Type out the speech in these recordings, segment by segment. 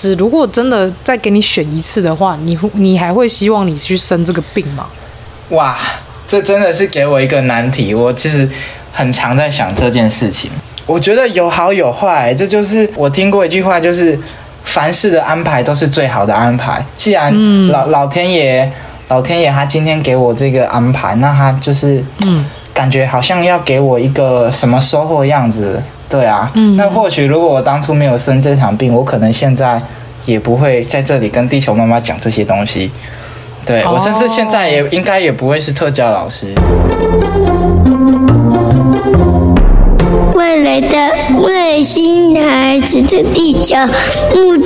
是，如果真的再给你选一次的话，你你还会希望你去生这个病吗？哇，这真的是给我一个难题。我其实很常在想这件事情。我觉得有好有坏，这就是我听过一句话，就是凡事的安排都是最好的安排。既然老、嗯、老天爷老天爷他今天给我这个安排，那他就是嗯，感觉好像要给我一个什么收获的样子。对啊，嗯，那或许如果我当初没有生这场病，我可能现在也不会在这里跟地球妈妈讲这些东西。对，我甚至现在也应该也不会是特教老师。未来的外星孩子的地球母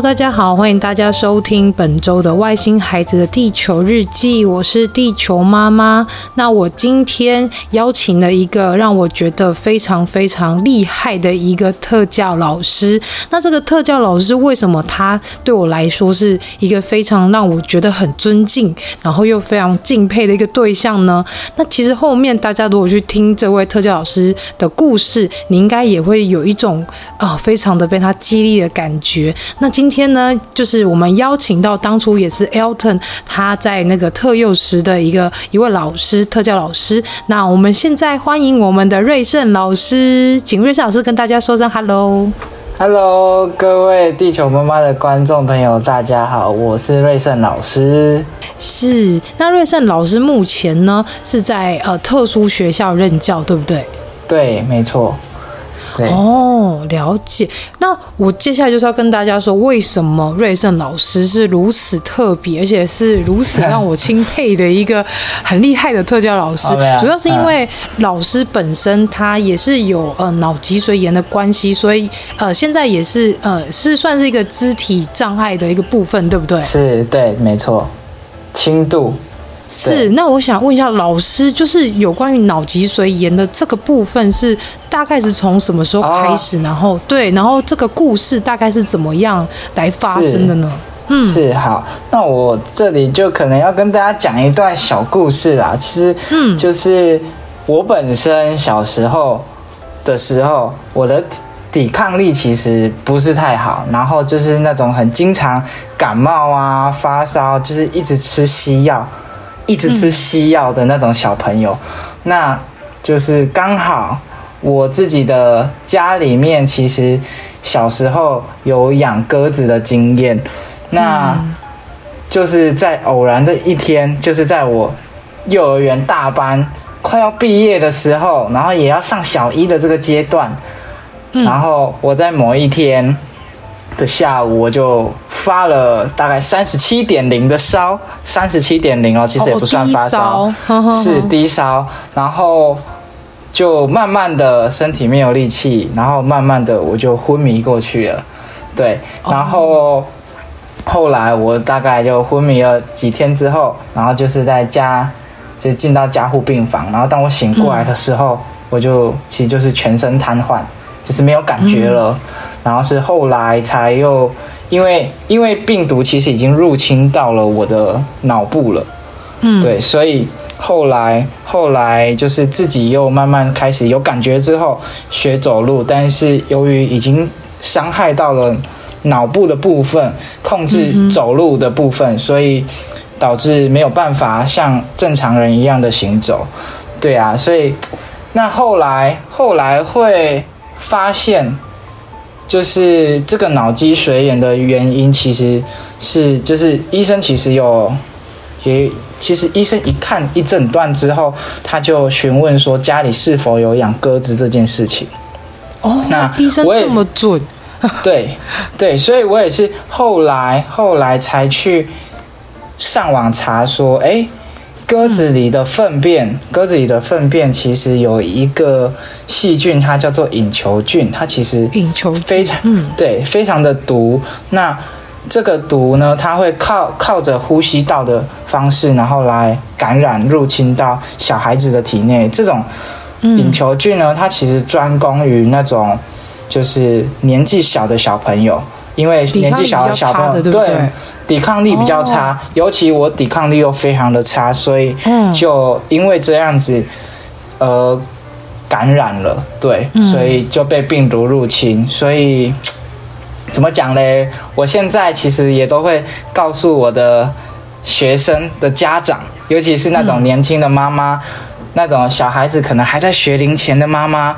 大家好，欢迎大家收听本周的《外星孩子的地球日记》，我是地球妈妈。那我今天邀请了一个让我觉得非常非常厉害的一个特教老师。那这个特教老师为什么他对我来说是一个非常让我觉得很尊敬，然后又非常敬佩的一个对象呢？那其实后面大家如果去听这位特教老师的故事，你应该也会有一种啊、非常的被他激励的感觉。那今今天呢，就是我们邀请到当初也是 Elton 他在那个特幼时的一个一位老师，特教老师。那我们现在欢迎我们的瑞胜老师，请瑞胜老师跟大家说声 Hello。Hello，各位地球妈妈的观众朋友，大家好，我是瑞胜老师。是，那瑞胜老师目前呢是在呃特殊学校任教，对不对？对，没错。哦，了解。那我接下来就是要跟大家说，为什么瑞胜老师是如此特别，而且是如此让我钦佩的一个很厉害的特教老师。主要是因为老师本身他也是有呃脑脊髓炎的关系，所以呃现在也是呃是算是一个肢体障碍的一个部分，对不对？是，对，没错，轻度。是，那我想问一下老师，就是有关于脑脊髓炎的这个部分，是大概是从什么时候开始？哦、然后对，然后这个故事大概是怎么样来发生的呢？嗯，是好，那我这里就可能要跟大家讲一段小故事啦。其实，嗯，就是我本身小时候的时候，我的抵抗力其实不是太好，然后就是那种很经常感冒啊、发烧，就是一直吃西药。一直吃西药的那种小朋友，嗯、那就是刚好我自己的家里面其实小时候有养鸽子的经验，那就是在偶然的一天，就是在我幼儿园大班快要毕业的时候，然后也要上小一的这个阶段，然后我在某一天的下午我就。发了大概三十七点零的烧，三十七点零哦，其实也不算发烧，哦、低烧是低烧，然后就慢慢的身体没有力气，然后慢慢的我就昏迷过去了，对，然后后来我大概就昏迷了几天之后，然后就是在家就进到加护病房，然后当我醒过来的时候，嗯、我就其实就是全身瘫痪，就是没有感觉了，嗯、然后是后来才又。因为因为病毒其实已经入侵到了我的脑部了，嗯，对，所以后来后来就是自己又慢慢开始有感觉之后学走路，但是由于已经伤害到了脑部的部分，控制走路的部分，嗯嗯，所以导致没有办法像正常人一样的行走，对啊，所以那后来后来会发现。就是这个脑积水炎的原因，其实是就是医生其实有也其实医生一看一诊断之后，他就询问说家里是否有养鸽子这件事情。哦，那医生这么准？对对，所以我也是后来后来才去上网查说，哎。鸽子里的粪便，鸽子里的粪便其实有一个细菌，它叫做隐球菌，它其实隐球非常，嗯，对，非常的毒。那这个毒呢，它会靠靠着呼吸道的方式，然后来感染入侵到小孩子的体内。这种隐球菌呢，它其实专攻于那种就是年纪小的小朋友，因为年纪小的小朋友对，抵抗力比较差，哦，尤其我抵抗力又非常的差，所以就因为这样子，呃，感染了，对，所以就被病毒入侵，所以。怎么讲嘞？我现在其实也都会告诉我的学生的家长，尤其是那种年轻的妈妈，嗯、那种小孩子可能还在学龄前的妈妈，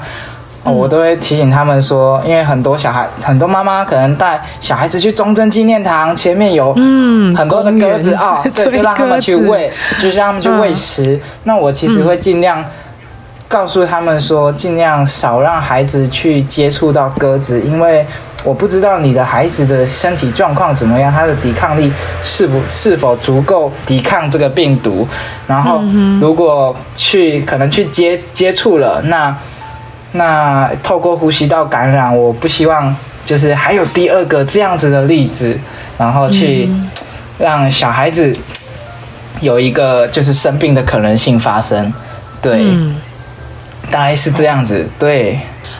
嗯，我都会提醒他们说，因为很多小孩，很多妈妈可能带小孩子去忠贞纪念堂，前面有嗯很多的鸽子啊，哦，对，就让他们去喂，就是让他们去喂食，嗯。那我其实会尽量。告诉他们说，尽量少让孩子去接触到鸽子，因为我不知道你的孩子的身体状况怎么样，他的抵抗力是不是否足够抵抗这个病毒。然后，如果去可能去接接触了，那那透过呼吸道感染，我不希望就是还有第二个这样子的例子，然后去让小孩子有一个就是生病的可能性发生，对。大概是这样子，对。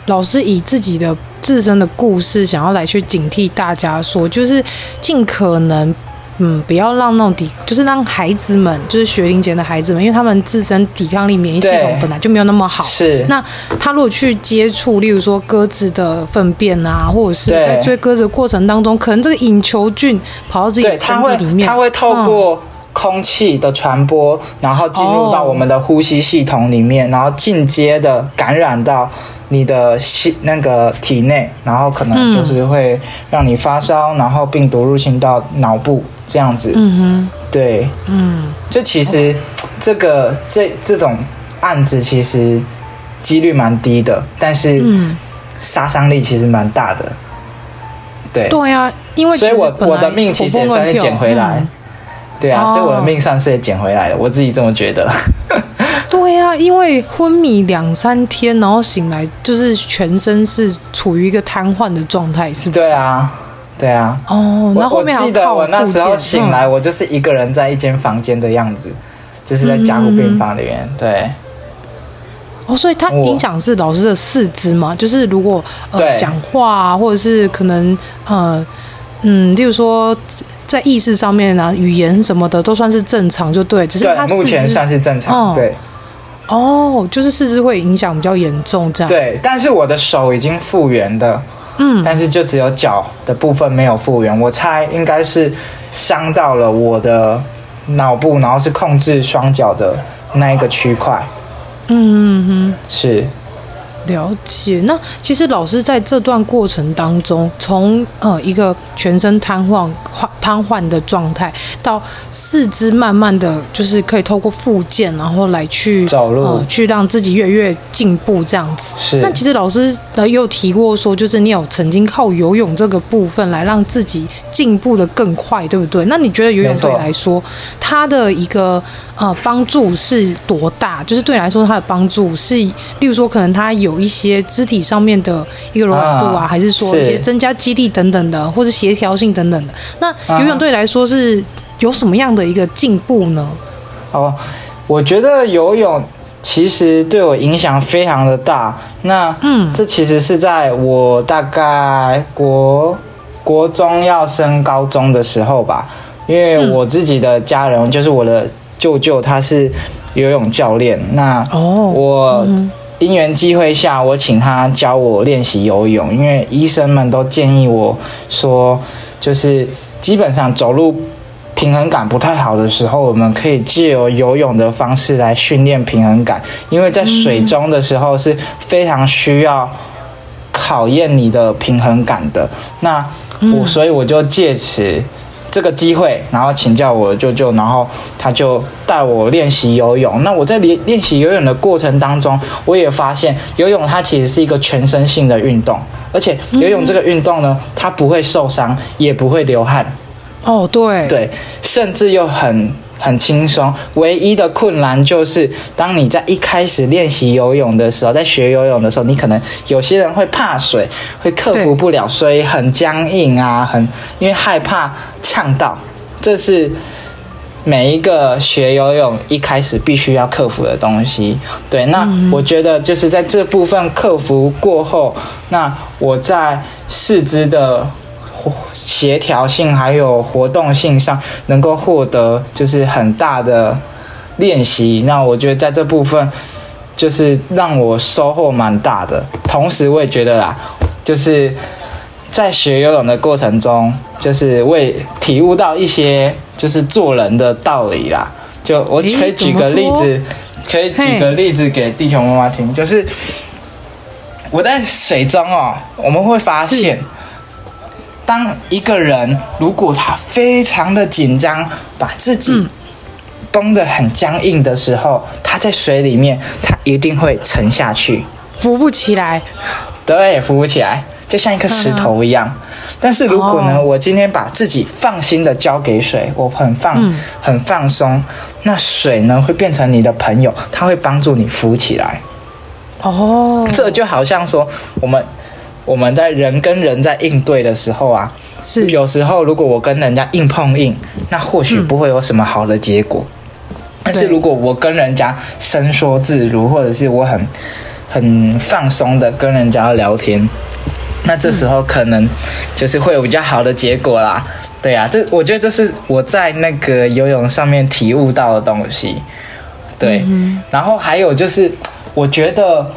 老师以自己的自身的故事，想要来去警惕大家说，就是尽可能，嗯，不要让那种抵，就是让孩子们，就是学龄前的孩子们，因为他们自身抵抗力、免疫系统本来就没有那么好。是。那他如果去接触，例如说鸽子的粪便啊，或者是在追鸽子的过程当中，可能这个隐球菌跑到自己身体里面，它会，会透过、嗯。空气的传播，然后进入到我们的呼吸系统里面，然后进阶的感染到你的心那个体内，然后可能就是会让你发烧，然后病毒入侵到脑部这样子。嗯哼，对，嗯，这其实这个这这种案子其实几率蛮低的，但是杀伤力其实蛮大的。对，对啊，因为所以我我的命其实也算是捡回来。对啊，所以我的命算是也捡回来了，我自己这么觉得。对啊，因为昏迷两三天，然后醒来就是全身是处于一个瘫痪的状态，是不是？对啊，对啊。哦，那后面还我记得我那时候醒来，我就是一个人在一间房间的样子，就是在加护病房里面。对。哦，所以它影响是老师的四肢嘛？就是如果呃讲话啊，或者是可能呃嗯，例如说。在意识上面呢、啊，语言什么的都算是正常，就对。只是他目前算是正常，对。哦，就是四肢会影响比较严重，这样。对，但是我的手已经复原的，嗯，但是就只有脚的部分没有复原。我猜应该是伤到了我的脑部，然后是控制双脚的那一个区块。嗯嗯嗯，是。了解，那其实老师在这段过程当中，从呃一个全身瘫痪、瘫痪的状态，到四肢慢慢的就是可以透过复健，然后来去呃，去让自己越来越进步这样子。是。那其实老师呃也有提过说，就是你有曾经靠游泳这个部分来让自己进步的更快，对不对？那你觉得游泳对你来说，它的一个呃帮助是多大？就是对你来说，它的帮助是，例如说可能它有。有一些肢体上面的一个柔软度啊，还是说一些增加肌力等等的，或是协调性等等的。那游泳对你来说是有什么样的一个进步呢？哦，我觉得游泳其实对我影响非常的大。那嗯，这其实是在我大概国国中要升高中的时候吧，因为我自己的家人就是我的舅舅，他是游泳教练。那哦，我。因缘际会下，我请他教我练习游泳，因为医生们都建议我说，就是基本上走路平衡感不太好的时候，我们可以借由游泳的方式来训练平衡感，因为在水中的时候是非常需要考验你的平衡感的。那我所以我就借此。这个机会，然后请教我舅舅，然后他就带我练习游泳。那我在练练习游泳的过程当中，我也发现游泳它其实是一个全身性的运动，而且游泳这个运动呢，它不会受伤，也不会流汗。哦，对，对，甚至又很很轻松。唯一的困难就是，当你在一开始练习游泳的时候，在学游泳的时候，你可能有些人会怕水，会克服不了，所以很僵硬啊，很因为害怕呛到，这是。每一个学游泳一开始必须要克服的东西，对，那我觉得就是在这部分克服过后，那我在四肢的协调性还有活动性上能够获得就是很大的练习，那我觉得在这部分就是让我收获蛮大的，同时我也觉得啦，就是。在学游泳的过程中，就是为体悟到一些就是做人的道理啦。就我可以举个例子，可以举个例子给地球妈妈听。就是我在水中哦，我们会发现，当一个人如果他非常的紧张，把自己绷得很僵硬的时候，他在水里面，他一定会沉下去，浮不起来。对，浮不起来。就像一颗石头一样，但是如果呢，我今天把自己放心的交给水，我很放很放松，那水呢会变成你的朋友，它会帮助你浮起来。哦，这就好像说，我们我们在人跟人在应对的时候啊，是有时候如果我跟人家硬碰硬，那或许不会有什么好的结果。但是如果我跟人家伸缩自如，或者是我很很放松的跟人家聊天。那这时候可能就是会有比较好的结果啦，对呀、啊，这我觉得这是我在那个游泳上面体悟到的东西，对。然后还有就是，我觉得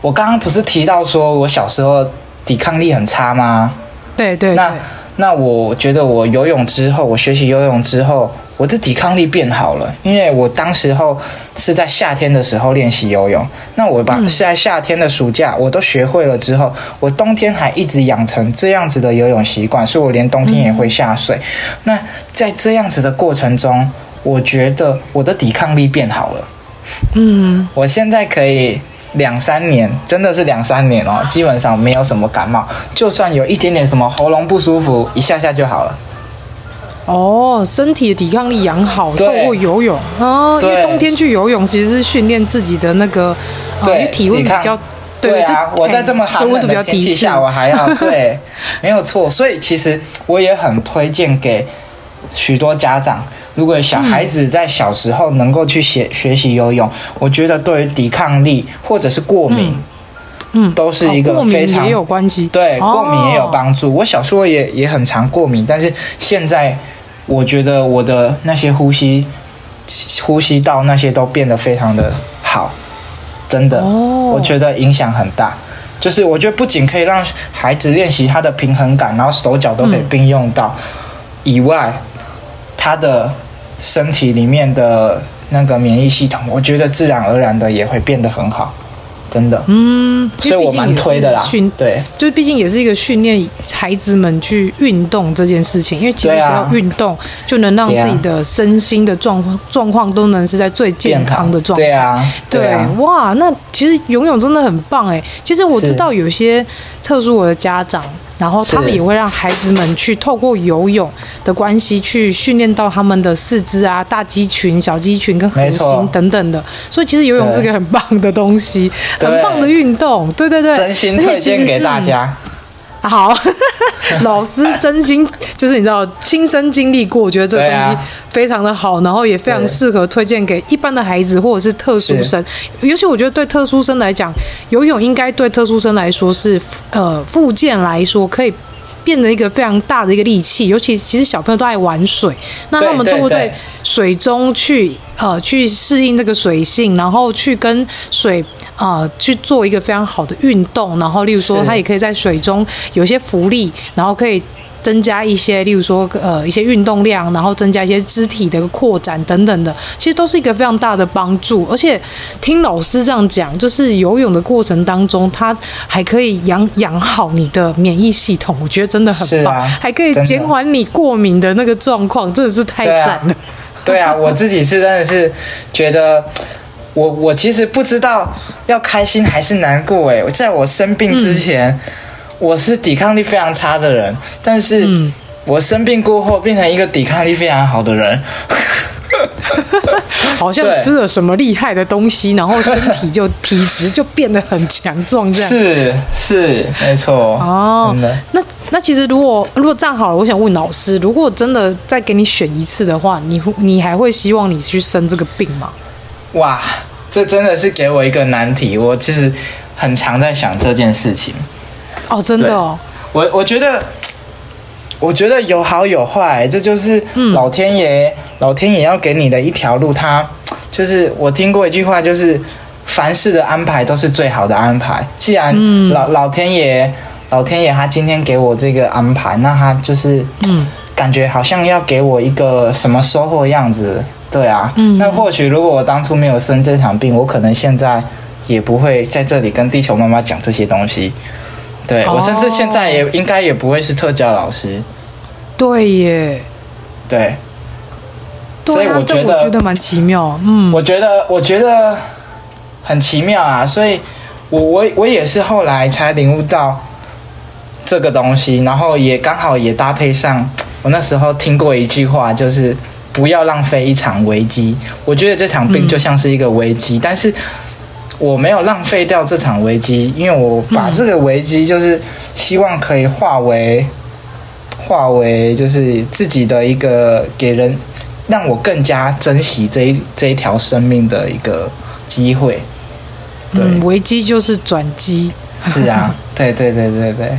我刚刚不是提到说我小时候抵抗力很差吗？对对，对。那那我觉得我游泳之后，我学习游泳之后。我的抵抗力变好了，因为我当时候是在夏天的时候练习游泳。那我把是在夏天的暑假我都学会了之后，我冬天还一直养成这样子的游泳习惯，所以我连冬天也会下水。那在这样子的过程中，我觉得我的抵抗力变好了。嗯，我现在可以两三年，真的是两三年哦，基本上没有什么感冒，就算有一点点什么喉咙不舒服，一下下就好了。哦，身体的抵抗力养好，透过游泳啊，因为冬天去游泳其实是训练自己的那个，对，因为体温比较，对啊，我在这么寒冷的天气下，我还要对，没有错，所以其实我也很推荐给许多家长，如果小孩子在小时候能够去学学习游泳，我觉得对于抵抗力或者是过敏，嗯，都是一个非常也有关系，对，过敏也有帮助。我小时候也也很常过敏，但是现在。我觉得我的那些呼吸、呼吸道那些都变得非常的好，真的，我觉得影响很大。就是我觉得不仅可以让孩子练习他的平衡感，然后手脚都可以并用到，以外，他的身体里面的那个免疫系统，我觉得自然而然的也会变得很好。真的，嗯，所以我蛮推的啦。训对，就是毕竟也是一个训练孩子们去运动这件事情，因为其实只要运动，就能让自己的身心的状况状况都能是在最健康的状态。对啊，对，对，哇，那其实游泳真的很棒哎。其实我知道有些特殊我的家长。然后他们也会让孩子们去透过游泳的关系去训练到他们的四肢啊、大肌群、小肌群跟核心等等的。所以其实游泳是个很棒的东西，很棒的运动。对对对，真心推荐给大家。好，老师真心就是你知道亲身经历过，我觉得这个东西非常的好，然后也非常适合推荐给一般的孩子或者是特殊生。尤其我觉得对特殊生来讲，游泳应该对特殊生来说是呃附件来说可以变得一个非常大的一个利器。尤其其实小朋友都爱玩水，那他们通过在水中去呃去适应这个水性，然后去跟水。啊、呃，去做一个非常好的运动，然后例如说，他也可以在水中有一些浮力，然后可以增加一些，例如说，呃，一些运动量，然后增加一些肢体的扩展等等的，其实都是一个非常大的帮助。而且听老师这样讲，就是游泳的过程当中，它还可以养养好你的免疫系统，我觉得真的很棒，啊、还可以减缓你过敏的那个状况，真的，是太赞了。对啊，我自己是真的是觉得。我我其实不知道要开心还是难过诶，在我生病之前，嗯、我是抵抗力非常差的人，但是我生病过后变成一个抵抗力非常好的人。好像吃了什么厉害的东西，然后身体就 体质就变得很强壮，这样是是没错哦。那那其实如果如果这样好了，我想问老师，如果真的再给你选一次的话，你你还会希望你去生这个病吗？哇，这真的是给我一个难题。我其实很常在想这件事情。哦，真的哦。我我觉得。我觉得有好有坏，这就是老天爷，嗯、老天爷要给你的一条路。他就是我听过一句话，就是凡事的安排都是最好的安排。既然老、嗯、老天爷，老天爷他今天给我这个安排，那他就是嗯，感觉好像要给我一个什么收获样子。对啊，嗯、那或许如果我当初没有生这场病，我可能现在也不会在这里跟地球妈妈讲这些东西。对，我甚至现在也应该也不会是特教老师。对耶，对，所以我觉得我觉得蛮奇妙。嗯，我觉得我觉得很奇妙啊。所以我我我也是后来才领悟到这个东西，然后也刚好也搭配上我那时候听过一句话，就是不要浪费一场危机。我觉得这场病就像是一个危机，嗯，但是。我没有浪费掉这场危机，因为我把这个危机就是希望可以化为，化为就是自己的一个给人让我更加珍惜这一这一条生命的一个机会。对，嗯，危机就是转机。是啊，对对对对对，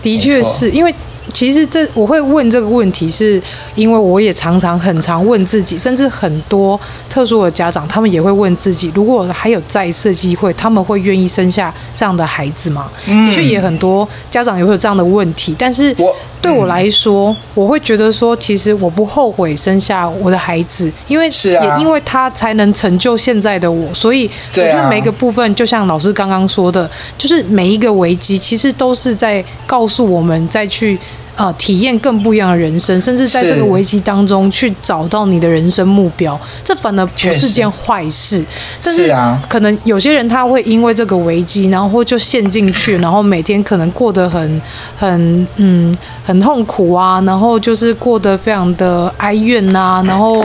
的确是因为。其实这我会问这个问题，是因为我也常常很常问自己，甚至很多特殊的家长，他们也会问自己：如果还有再一次机会，他们会愿意生下这样的孩子吗？嗯、的确，也很多家长也会有这样的问题。但是对我来说，我，我会觉得说，其实我不后悔生下我的孩子，因为也因为他才能成就现在的我。所以我觉得每一个部分，就像老师刚刚说的，就是每一个危机，其实都是在告诉我们再去。啊、呃，体验更不一样的人生，甚至在这个危机当中去找到你的人生目标，这反而不是件坏事。但是啊，可能有些人他会因为这个危机，然后就陷进去，然后每天可能过得很很嗯很痛苦啊，然后就是过得非常的哀怨呐、啊，然后。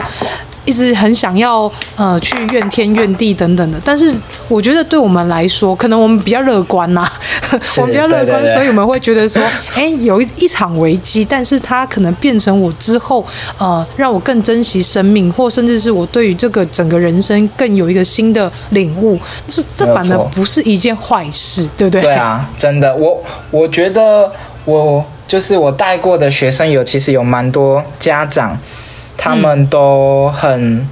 一直很想要呃去怨天怨地等等的，但是我觉得对我们来说，可能我们比较乐观呐、啊，我们比较乐观，对对对，所以我们会觉得说，哎，有一一场危机，但是它可能变成我之后呃让我更珍惜生命，或甚至是我对于这个整个人生更有一个新的领悟，这这反而不是一件坏事，对不对？对啊，真的，我我觉得我就是我带过的学生有，其实有蛮多家长。他们都很，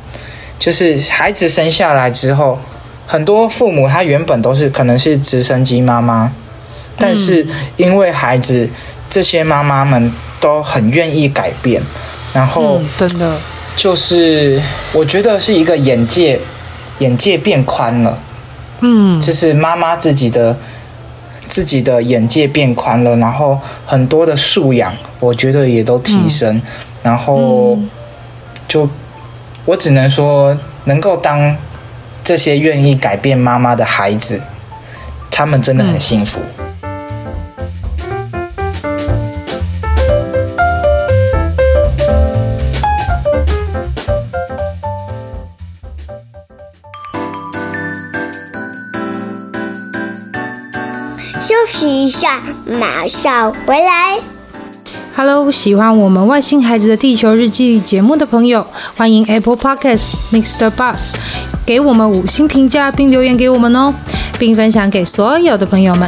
就是孩子生下来之后，很多父母他原本都是可能是直升机妈妈，但是因为孩子，这些妈妈们都很愿意改变，然后真的。就是我觉得是一个眼界，眼界变宽了，嗯，就是妈妈自己的自己的眼界变宽了，然后很多的素养，我觉得也都提升，然后。就我只能说，能够当这些愿意改变妈妈的孩子，他们真的很幸福。休息一下，马上回来。Hello，喜欢我们外星孩子的地球日记节目的朋友，欢迎 Apple Podcasts Mr. Bus 给我们五星评价并留言给我们哦，并分享给所有的朋友们。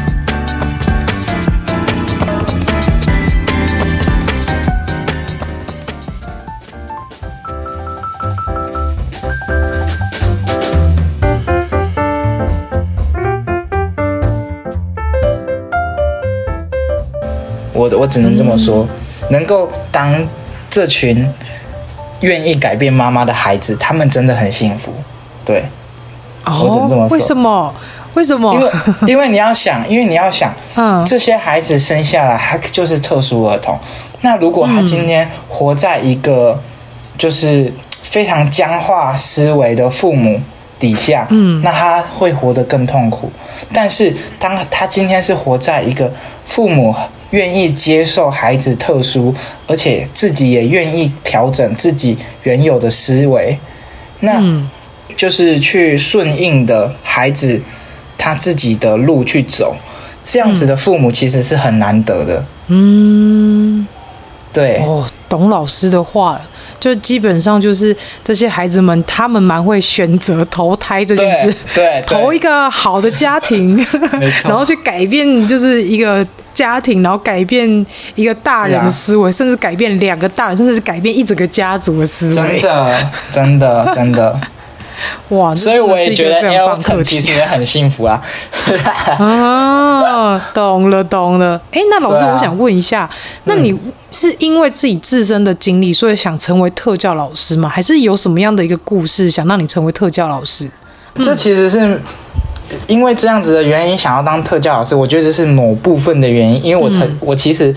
我我只能这么说，能够当这群愿意改变妈妈的孩子，他们真的很幸福。对，哦，我只能这么说。为什么？为什么？因为 因为你要想，因为你要想，嗯，这些孩子生下来他就是特殊儿童。那如果他今天活在一个就是非常僵化思维的父母底下，嗯，那他会活得更痛苦。但是当他今天是活在一个父母愿意接受孩子特殊，而且自己也愿意调整自己原有的思维，那就是去顺应的孩子。他自己的路去走，这样子的父母其实是很难得的。嗯，对哦，懂老师的话了，就基本上就是这些孩子们，他们蛮会选择投胎这件事，对，对投一个好的家庭，然后去改变就是一个家庭，然后改变一个大人的思维，啊、甚至改变两个大人，甚至是改变一整个家族的思维。真的，真的，真的。哇，所以我也觉得 Elton 其实也很幸福啊。啊，懂 了懂了。哎、欸，那老师，我想问一下，啊、那你是因为自己自身的经历，所以想成为特教老师吗？还是有什么样的一个故事想让你成为特教老师？这其实是因为这样子的原因想要当特教老师，我觉得这是某部分的原因，因为我曾、嗯、我其实。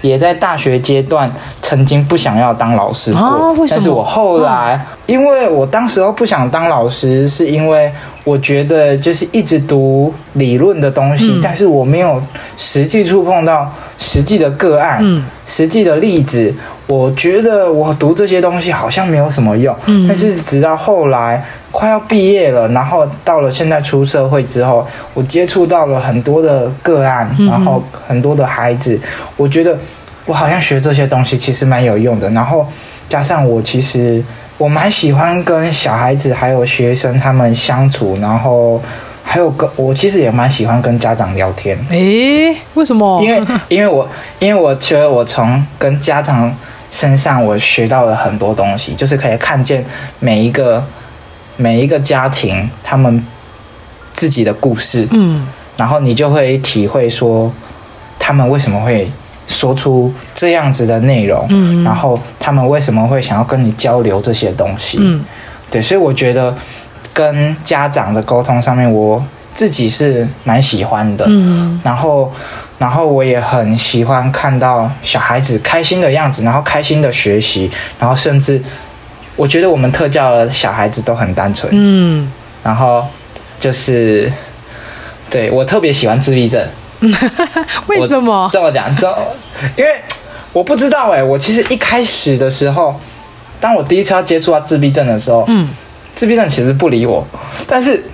也在大学阶段曾经不想要当老师过，啊、但是我后来，嗯、因为我当时候不想当老师，是因为我觉得就是一直读理论的东西，嗯、但是我没有实际触碰到实际的个案，嗯、实际的例子。我觉得我读这些东西好像没有什么用，嗯、但是直到后来快要毕业了，然后到了现在出社会之后，我接触到了很多的个案，嗯、然后很多的孩子，我觉得我好像学这些东西其实蛮有用的。然后加上我其实我蛮喜欢跟小孩子还有学生他们相处，然后还有跟我其实也蛮喜欢跟家长聊天。诶，为什么？因为因为我因为我觉得我从跟家长。身上我学到了很多东西，就是可以看见每一个每一个家庭他们自己的故事，嗯，然后你就会体会说他们为什么会说出这样子的内容，嗯，然后他们为什么会想要跟你交流这些东西，嗯，对，所以我觉得跟家长的沟通上面，我自己是蛮喜欢的，嗯，然后。然后我也很喜欢看到小孩子开心的样子，然后开心的学习，然后甚至我觉得我们特教的小孩子都很单纯，嗯，然后就是对我特别喜欢自闭症，为什么这么讲？这因为我不知道哎，我其实一开始的时候，当我第一次要接触到自闭症的时候，嗯，自闭症其实不理我，但是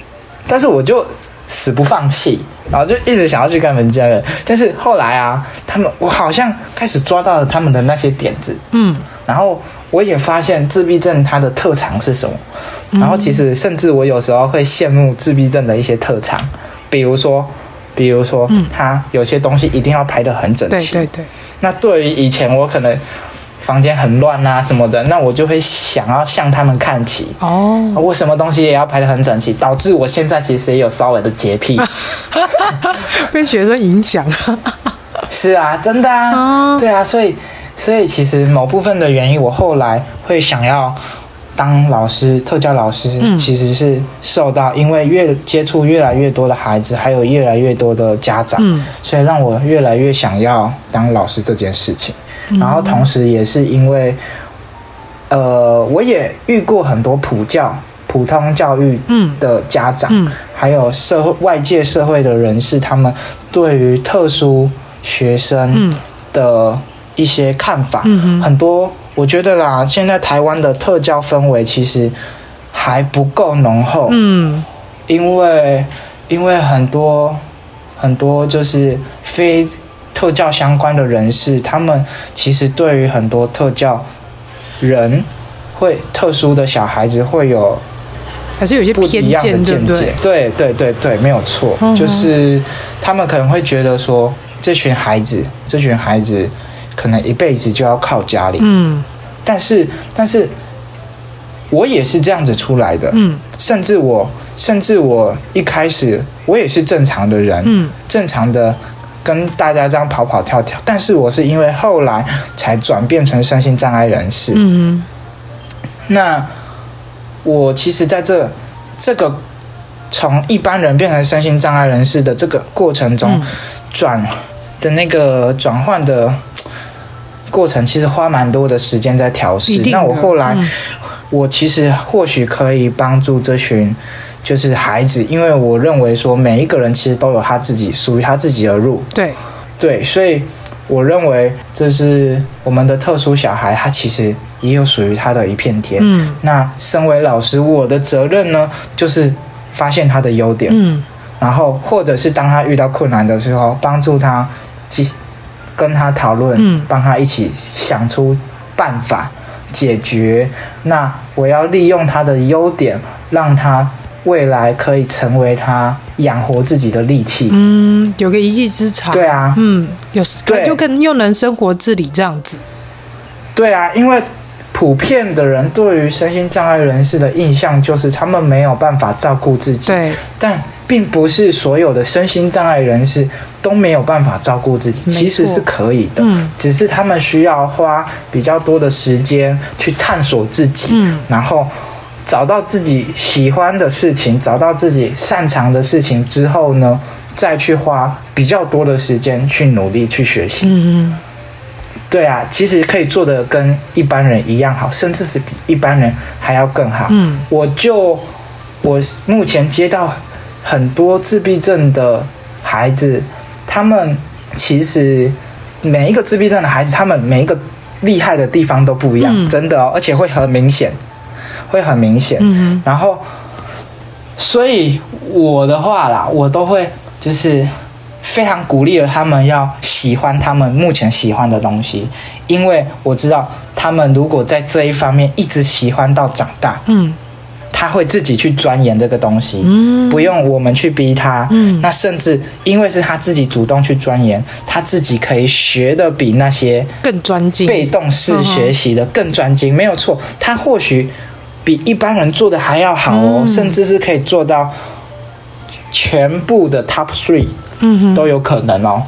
但是我就死不放弃。然后就一直想要去看人家的，但是后来啊，他们我好像开始抓到了他们的那些点子，嗯，然后我也发现自闭症它的特长是什么，嗯、然后其实甚至我有时候会羡慕自闭症的一些特长，比如说，比如说，嗯，他有些东西一定要排得很整齐，对对对，那对于以前我可能。房间很乱啊，什么的，那我就会想要向他们看齐哦。我什么东西也要排得很整齐，导致我现在其实也有稍微的洁癖，被学生影响。是啊，真的啊，哦、对啊，所以所以其实某部分的原因，我后来会想要当老师，特教老师，嗯、其实是受到因为越接触越来越多的孩子，还有越来越多的家长，嗯、所以让我越来越想要当老师这件事情。然后同时也是因为，呃，我也遇过很多普教、普通教育的家长，还有社会外界社会的人士，他们对于特殊学生的一些看法，嗯、很多我觉得啦，现在台湾的特教氛围其实还不够浓厚，嗯，因为因为很多很多就是非。特教相关的人士，他们其实对于很多特教人会特殊的小孩子会有，还是有些不一样的见解。对对对对，没有错，嗯、就是他们可能会觉得说，这群孩子，这群孩子可能一辈子就要靠家里。嗯，但是但是，我也是这样子出来的。嗯，甚至我甚至我一开始我也是正常的人。嗯，正常的。跟大家这样跑跑跳跳，但是我是因为后来才转变成身心障碍人士。嗯，那我其实在这这个从一般人变成身心障碍人士的这个过程中，转的那个转换的过程，其实花蛮多的时间在调试。那我后来，我其实或许可以帮助这群就是孩子，因为我认为说每一个人其实都有他自己属于他自己的路。对对，所以。我认为这是我们的特殊小孩，他其实也有属于他的一片天。嗯，那身为老师，我的责任呢，就是发现他的优点。嗯，然后或者是当他遇到困难的时候，帮助他，跟他讨论，嗯，帮他一起想出办法解决。那我要利用他的优点，让他。未来可以成为他养活自己的利器，嗯，有个一技之长，对啊，嗯，有对，就更又能生活自理这样子，对啊，因为普遍的人对于身心障碍人士的印象就是他们没有办法照顾自己，对，但并不是所有的身心障碍人士都没有办法照顾自己，其实是可以的，嗯，只是他们需要花比较多的时间去探索自己，嗯，然后。找到自己喜欢的事情，找到自己擅长的事情之后呢，再去花比较多的时间去努力去学习。嗯嗯，对啊，其实可以做的跟一般人一样好，甚至是比一般人还要更好。嗯，我就我目前接到很多自闭症的孩子，他们其实每一个自闭症的孩子，他们每一个厉害的地方都不一样，嗯、真的哦，而且会很明显。会很明显，嗯，然后，所以我的话啦，我都会就是非常鼓励了他们要喜欢他们目前喜欢的东西，因为我知道他们如果在这一方面一直喜欢到长大，嗯，他会自己去钻研这个东西，嗯，不用我们去逼他，嗯，那甚至因为是他自己主动去钻研，他自己可以学得比那些更专精、被动式学习的更专精，没有错，他或许。比一般人做的还要好哦，嗯，甚至是可以做到全部的 top three，嗯，都有可能哦。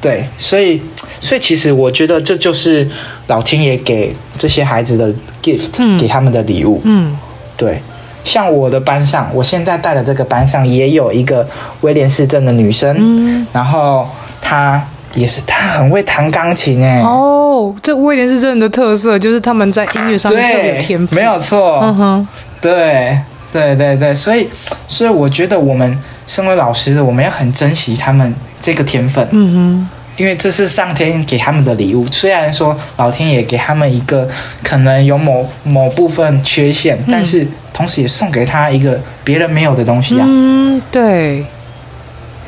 对，所以，所以其实我觉得这就是老天爷给这些孩子的 gift，嗯，给他们的礼物。嗯，对。像我的班上，我现在带的这个班上也有一个威廉氏症的女生，嗯，然后她。也是，她很会弹钢琴哎。哦，这威廉氏症的特色就是他们在音乐上面特别天赋。没有错。嗯哼，对对对对，所以所以我觉得我们身为老师的，我们要很珍惜他们这个天分。嗯哼，因为这是上天给他们的礼物。虽然说老天爷给他们一个可能有某某部分缺陷，嗯，但是同时也送给他一个别人没有的东西啊。嗯，对，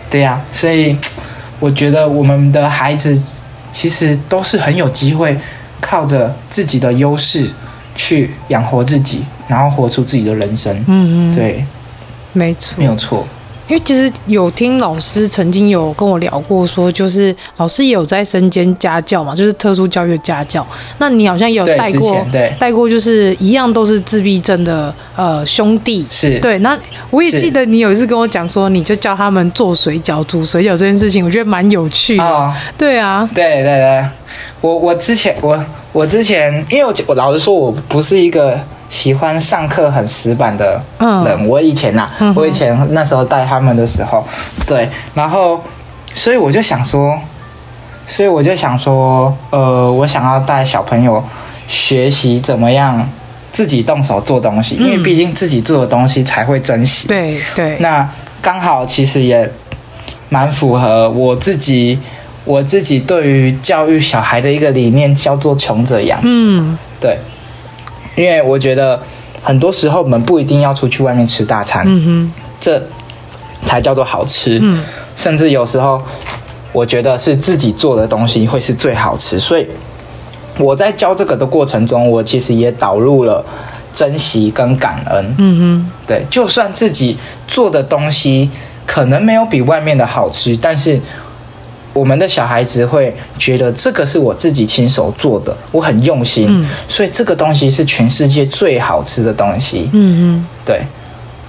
对呀，所以。我觉得我们的孩子其实都是很有机会，靠着自己的优势去养活自己，然后活出自己的人生。嗯嗯，对，没错，没有错。因为其实有听老师曾经有跟我聊过，说就是老师也有在身兼家教嘛，就是特殊教育的家教。那你好像也有带过，对，带过就是一样都是自闭症的呃兄弟，是对。那我也记得你有一次跟我讲说，你就教他们做水饺、煮水饺这件事情，我觉得蛮有趣的。哦，对啊，对对对，我我之前我我之前，因为我我老实说，我不是一个。喜欢上课很死板的人，嗯、我以前呐、啊，嗯、我以前那时候带他们的时候，对，然后，所以我就想说，所以我就想说，呃，我想要带小朋友学习怎么样自己动手做东西，嗯、因为毕竟自己做的东西才会珍惜。对对，那刚好其实也蛮符合我自己，我自己对于教育小孩的一个理念，叫做穷者养。嗯，对。因为我觉得很多时候我们不一定要出去外面吃大餐，嗯哼，这才叫做好吃。嗯，甚至有时候我觉得是自己做的东西会是最好吃。所以我在教这个的过程中，我其实也导入了珍惜跟感恩。嗯哼，对，就算自己做的东西可能没有比外面的好吃，但是。我们的小孩子会觉得这个是我自己亲手做的，我很用心，嗯、所以这个东西是全世界最好吃的东西。嗯嗯，对。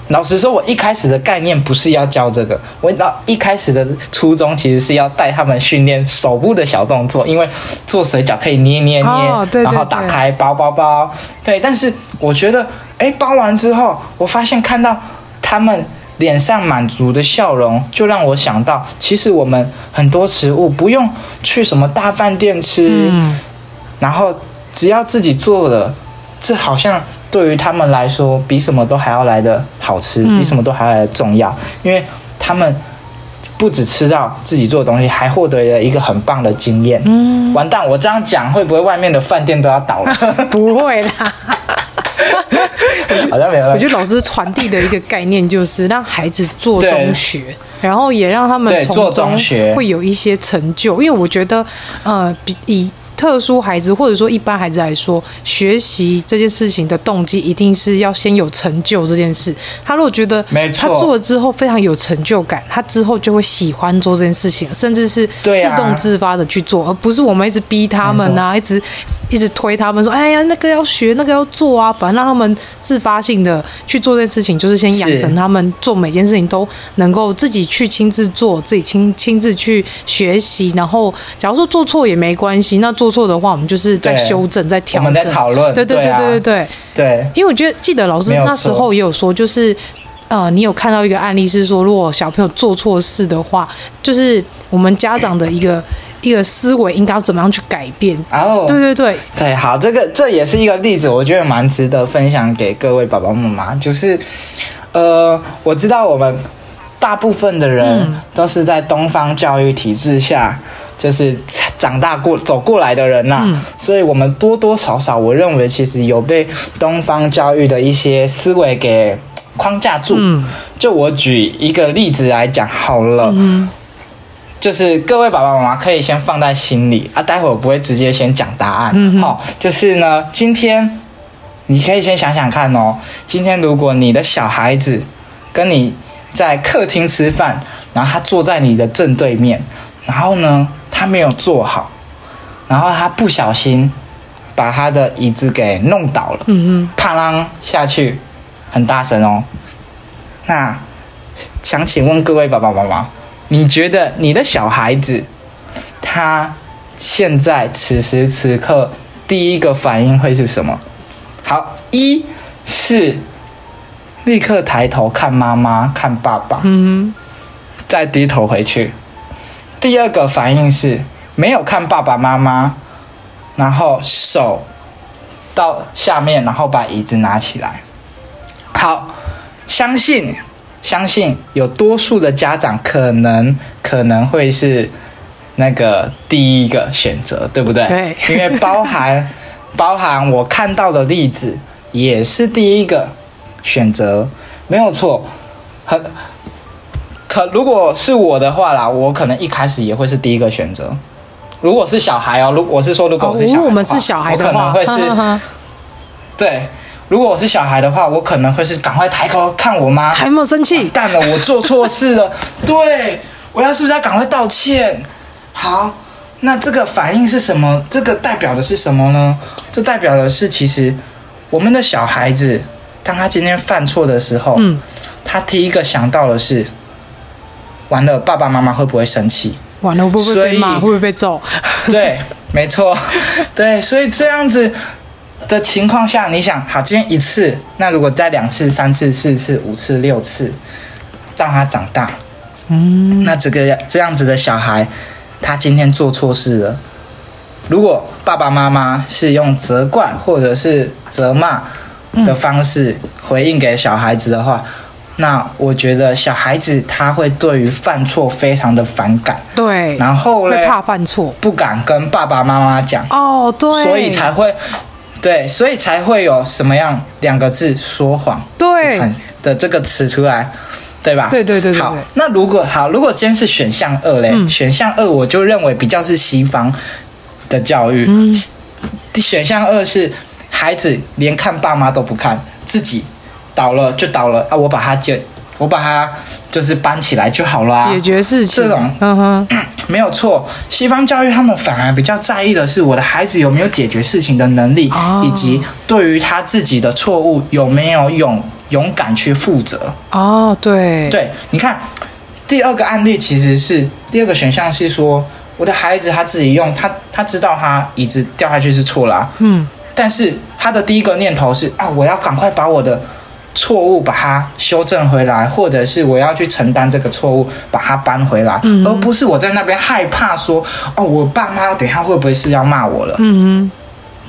老实说，我一开始的概念不是要教这个，我到一开始的初衷其实是要带他们训练手部的小动作，因为做水饺可以捏捏捏，哦、对对对，然后打开包包包。对，但是我觉得，哎，包完之后，我发现看到他们脸上满足的笑容，就让我想到，其实我们很多食物不用去什么大饭店吃，嗯、然后只要自己做的，这好像对于他们来说，比什么都还要来的好吃，嗯、比什么都还要来得重要，因为他们。不只吃到自己做的东西，还获得了一个很棒的经验。嗯，完蛋，我这样讲会不会外面的饭店都要倒了？不会啦，好像没有。我觉得老师传递的一个概念就是让孩子做中学，然后也让他们从中学会有一些成就。因为我觉得，呃，比以。特殊孩子或者说一般孩子来说，学习这件事情的动机一定是要先有成就这件事。他如果觉得他做了之后非常有成就感，他之后就会喜欢做这件事情，甚至是自动自发的去做，而不是我们一直逼他们啊，一直一直推他们说：“哎呀，那个要学，那个要做啊。”反正让他们自发性的去做这件事情，就是先养成他们做每件事情都能够自己去亲自做，自己亲亲自去学习。然后，假如说做错也没关系，那做。做错的话，我们就是在修正，在调整，我们在讨论。对对对对对对对。因为我觉得记得老师那时候也有说，就是呃，你有看到一个案例是说，如果小朋友做错事的话，就是我们家长的一个一个思维应该要怎么样去改变。哦，对对对对，好，这个这也是一个例子，我觉得蛮值得分享给各位爸爸妈妈。就是呃，我知道我们大部分的人都是在东方教育体制下。就是长大过走过来的人呐、啊，嗯、所以我们多多少少，我认为其实有被东方教育的一些思维给框架住。嗯、就我举一个例子来讲好了，嗯、就是各位爸爸妈妈可以先放在心里啊，待会我不会直接先讲答案。好、嗯哼哦，就是呢，今天你可以先想想看哦，今天如果你的小孩子跟你在客厅吃饭，然后他坐在你的正对面，然后呢，他没有坐好，然后他不小心把他的椅子给弄倒了，嗯哼，啪啷下去，很大声哦。那想请问各位爸爸妈妈，你觉得你的小孩子他现在此时此刻第一个反应会是什么？好，一是立刻抬头看妈妈看爸爸，嗯，再低头回去。第二个反应是没有看爸爸妈妈，然后手到下面，然后把椅子拿起来。好，相信相信有多数的家长可能可能会是那个第一个选择，对不对？对，因为包含包含我看到的例子也是第一个选择，没有错，很。可如果是我的话啦，我可能一开始也会是第一个选择。如果是小孩哦，如果我是说，如果我是小孩，我们是小孩的话，我可能会是，呵呵对。如果我是小孩的话，我可能会是赶快抬头看我妈，还没有生气，干了，我做错事了，对，我要是不是要赶快道歉？好，那这个反应是什么？这个代表的是什么呢？这代表的是，其实我们的小孩子，当他今天犯错的时候，嗯，他第一个想到的是。完了，爸爸妈妈会不会生气？完了，会不会被骂？会不会被揍？对，没错，对，所以这样子的情况下，你想，好，今天一次，那如果再两次、三次、四次、五次、六次，到他长大，嗯，那这个这样子的小孩，他今天做错事了，如果爸爸妈妈是用责怪或者是责骂的方式回应给小孩子的话。嗯那我觉得小孩子他会对于犯错非常的反感，对，然后呢，怕犯错，不敢跟爸爸妈妈讲，哦，对，所以才会，对，所以才会有什么样两个字说谎，对。的这个词出来，对吧？对对对对。好，那如果好，如果今天是选项二嘞，嗯、选项二我就认为比较是西方的教育，嗯、选项二是孩子连看爸妈都不看自己。倒了就倒了啊！我把它捡，我把它就是搬起来就好了，解决事情。这种，嗯哼，没有错。西方教育他们反而比较在意的是我的孩子有没有解决事情的能力，哦、以及对于他自己的错误有没有勇勇敢去负责。哦，对，对，你看第二个案例其实是第二个选项是说我的孩子他自己用他他知道他椅子掉下去是错了，嗯，但是他的第一个念头是啊，我要赶快把我的。错误把它修正回来，或者是我要去承担这个错误把它搬回来，嗯、而不是我在那边害怕说哦，我爸妈等一下会不会是要骂我了？嗯哼，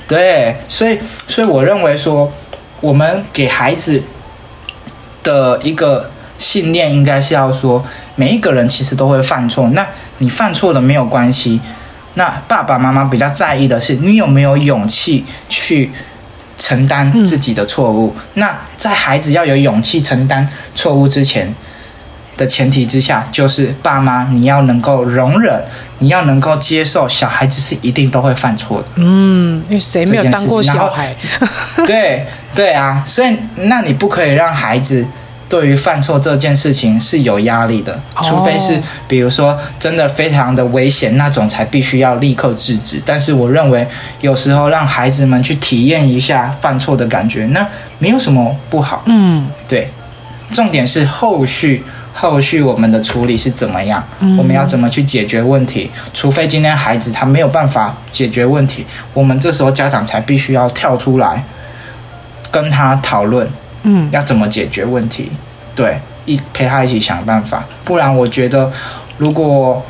对，所以所以我认为说，我们给孩子的一个信念应该是要说，每一个人其实都会犯错，那你犯错了没有关系，那爸爸妈妈比较在意的是你有没有勇气去。承担自己的错误。嗯、那在孩子要有勇气承担错误之前的前提之下，就是爸妈你要能够容忍，你要能够接受小孩子是一定都会犯错的。嗯，因为谁没有当过小孩？对对啊，所以那你不可以让孩子。对于犯错这件事情是有压力的，除非是比如说真的非常的危险那种，才必须要立刻制止。但是我认为有时候让孩子们去体验一下犯错的感觉，那没有什么不好。嗯，对。重点是后续后续我们的处理是怎么样，我们要怎么去解决问题？除非今天孩子他没有办法解决问题，我们这时候家长才必须要跳出来跟他讨论。嗯，要怎么解决问题？对，一陪他一起想办法。不然，我觉得，如果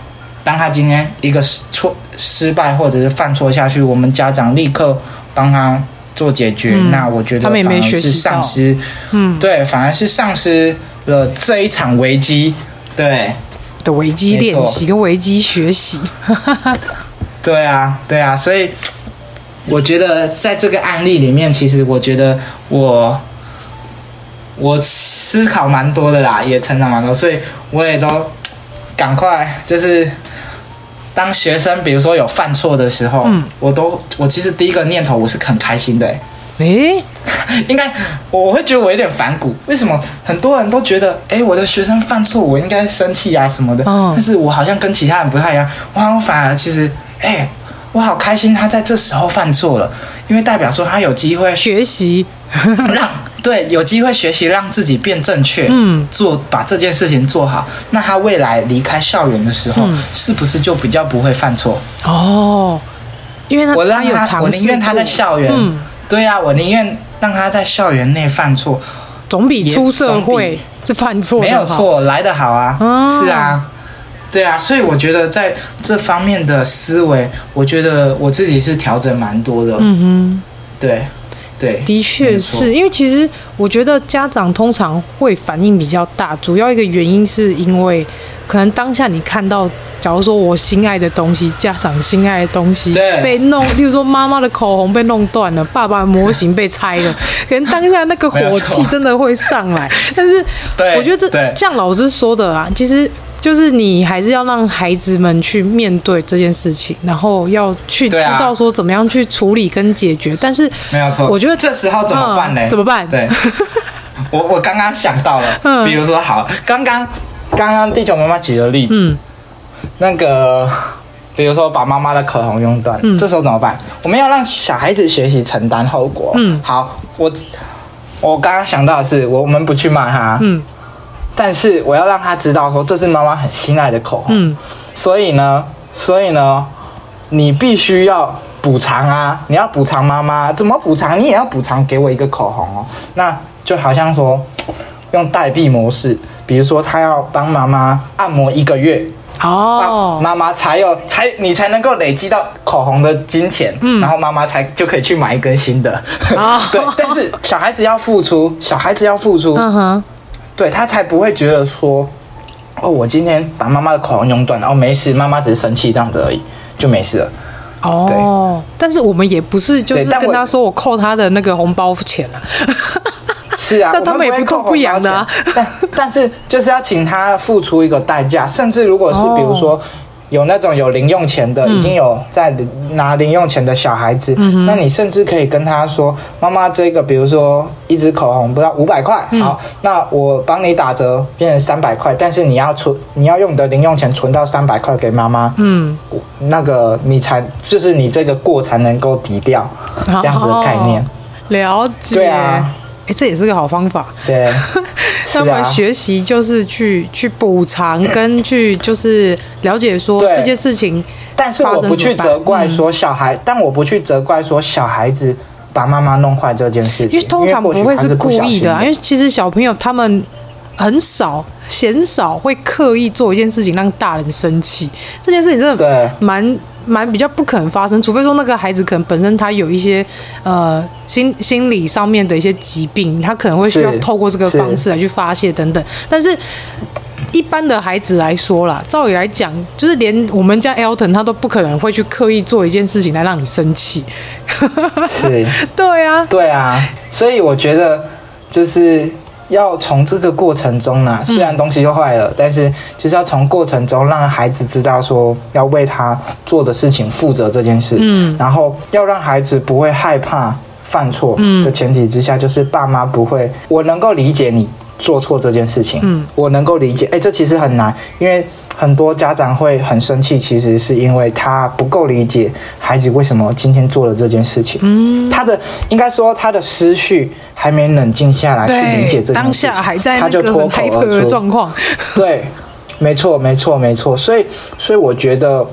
当他今天一个错失败或者是犯错下去，我们家长立刻帮他做解决，嗯、那我觉得反而是丧失。嗯，对，反而是丧失了这一场危机。对的危机练习跟危机学习。对啊，对啊，所以我觉得在这个案例里面，其实我觉得我。我思考蛮多的啦，也成长蛮多，所以我也都 赶快就是当学生，比如说有犯错的时候，嗯，我都我其实第一个念头我是很开心的，欸，诶、欸，应该我会觉得我有点反骨，为什么很多人都觉得，诶，我的学生犯错，我应该生气啊什么的，哦，但是我好像跟其他人不太一样，我好像反而其实，诶，我好开心他在这时候犯错了，因为代表说他有机会学习。让。对，有机会学习让自己变正确，嗯，做把这件事情做好，那他未来离开校园的时候，嗯、是不是就比较不会犯错？哦，因为我让他，我宁愿他在校园，嗯、对呀、啊，我宁愿让他在校园内犯错，总比出社会这犯错没有错来的好啊！哦、是啊，对啊，所以我觉得在这方面的思维，我觉得我自己是调整蛮多的。嗯哼，对。对，的确是因为其实我觉得家长通常会反应比较大，主要一个原因是因为可能当下你看到，假如说我心爱的东西，家长心爱的东西被弄，例如说妈妈的口红被弄断了，爸爸的模型被拆了，可能当下那个火气真的会上来。但是我觉得这像老师说的啊，其实。就是你还是要让孩子们去面对这件事情，然后要去知道说怎么样去处理跟解决。啊、但是没有错，我觉得这时候怎么办呢？嗯、怎么办？对，我我刚刚想到了，嗯、比如说好，刚刚刚刚地球妈妈举的例子，嗯、那个比如说把妈妈的口红用断，嗯、这时候怎么办？我们要让小孩子学习承担后果。嗯，好，我我刚刚想到的是，我们不去骂他。嗯。但是我要让他知道说，这是妈妈很心爱的口红，嗯，所以呢，所以呢，你必须要补偿啊，你要补偿妈妈，怎么补偿？你也要补偿给我一个口红哦。那就好像说用代币模式，比如说他要帮妈妈按摩一个月，哦，妈妈才有才你才能够累积到口红的金钱，嗯，然后妈妈才就可以去买一根新的，哦，对。但是小孩子要付出，小孩子要付出，嗯哼。对，他才不会觉得说，哦，我今天把妈妈的口红用断了，哦，没事，妈妈只是生气这样子而已，就没事了。哦，对但是我们也不是就是跟他说我扣他的那个红包钱啊。是啊，但他们也不痛不痒的啊。但 但是就是要请他付出一个代价，甚至如果是比如说。哦有那种有零用钱的，嗯、已经有在拿零用钱的小孩子，嗯、那你甚至可以跟他说：“妈妈，这个比如说一支口红不到五百块，嗯、好，那我帮你打折变成三百块，但是你要存，你要用你的零用钱存到三百块给妈妈，嗯，那个你才就是你这个过才能够抵掉这样子的概念，哦、了解，对啊。”哎，这也是个好方法。对，他们学习就是去去补偿，跟去就是了解说这件事情。但是我不去责怪说小孩，但我不去责怪说小孩子把妈妈弄坏这件事情，因为通常不会是故意的啊，因为其实小朋友他们很少、鲜少会刻意做一件事情让大人生气，这件事情真的蛮蛮比较不可能发生，除非说那个孩子可能本身他有一些呃心心理上面的一些疾病，他可能会需要透过这个方式来去发泄等等，但是。一般的孩子来说啦，照理来讲，就是连我们家 Elton 他都不可能会去刻意做一件事情来让你生气。是，对啊，对啊，所以我觉得就是要从这个过程中呢，虽然东西就坏了，嗯，但是就是要从过程中让孩子知道说要为他做的事情负责这件事，嗯，然后要让孩子不会害怕犯错的前提之下，就是爸妈不会，我能够理解你。做错这件事情，嗯，我能够理解。哎，这其实很难，因为很多家长会很生气，其实是因为他不够理解孩子为什么今天做了这件事情。嗯，他的应该说他的思绪还没冷静下来去理解这件事情，当下还在那个很害怕的状况。对，没错，没错，没错。所以，所以我觉得，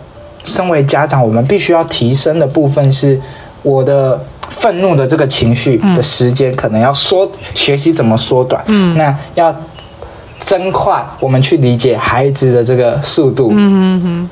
身为家长，我们必须要提升的部分是我的。愤怒的这个情绪的时间可能要缩，学习怎么缩短。嗯，那要增快我们去理解孩子的这个速度。嗯嗯嗯。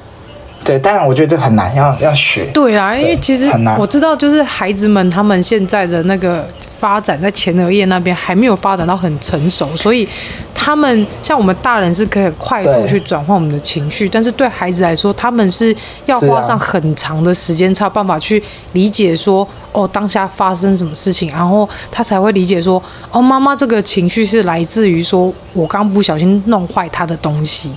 对，当然我觉得这很难，要要学。对啊，因为其实我知道，就是孩子们他们现在的那个发展在前额叶那边还没有发展到很成熟，所以他们像我们大人是可以快速去转换我们的情绪，但是对孩子来说，他们是要花上很长的时间才有办法去理解说，哦，当下发生什么事情，然后他才会理解说，哦，妈妈这个情绪是来自于说我刚不小心弄坏他的东西，